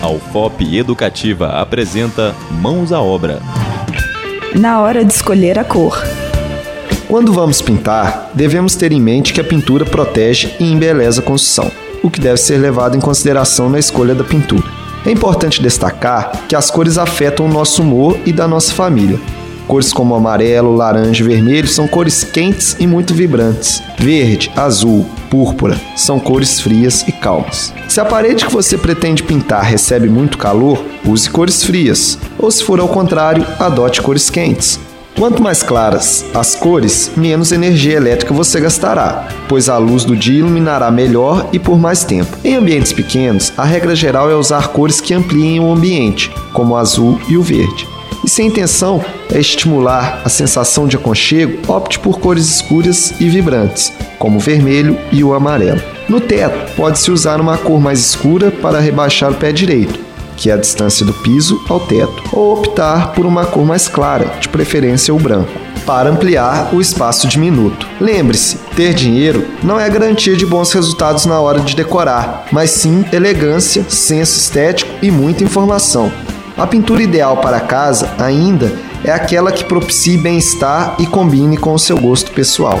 A UFOP Educativa apresenta Mãos à Obra. Na hora de escolher a cor. Quando vamos pintar, devemos ter em mente que a pintura protege e embeleza a construção, o que deve ser levado em consideração na escolha da pintura. É importante destacar que as cores afetam o nosso humor e da nossa família, Cores como amarelo, laranja e vermelho são cores quentes e muito vibrantes. Verde, azul, púrpura são cores frias e calmas. Se a parede que você pretende pintar recebe muito calor, use cores frias, ou se for ao contrário, adote cores quentes. Quanto mais claras as cores, menos energia elétrica você gastará, pois a luz do dia iluminará melhor e por mais tempo. Em ambientes pequenos, a regra geral é usar cores que ampliem o ambiente, como o azul e o verde. E se a intenção é estimular a sensação de aconchego, opte por cores escuras e vibrantes, como o vermelho e o amarelo. No teto, pode-se usar uma cor mais escura para rebaixar o pé direito, que é a distância do piso ao teto, ou optar por uma cor mais clara, de preferência o branco, para ampliar o espaço diminuto. Lembre-se, ter dinheiro não é garantia de bons resultados na hora de decorar, mas sim elegância, senso estético e muita informação. A pintura ideal para casa, ainda, é aquela que propicie bem-estar e combine com o seu gosto pessoal.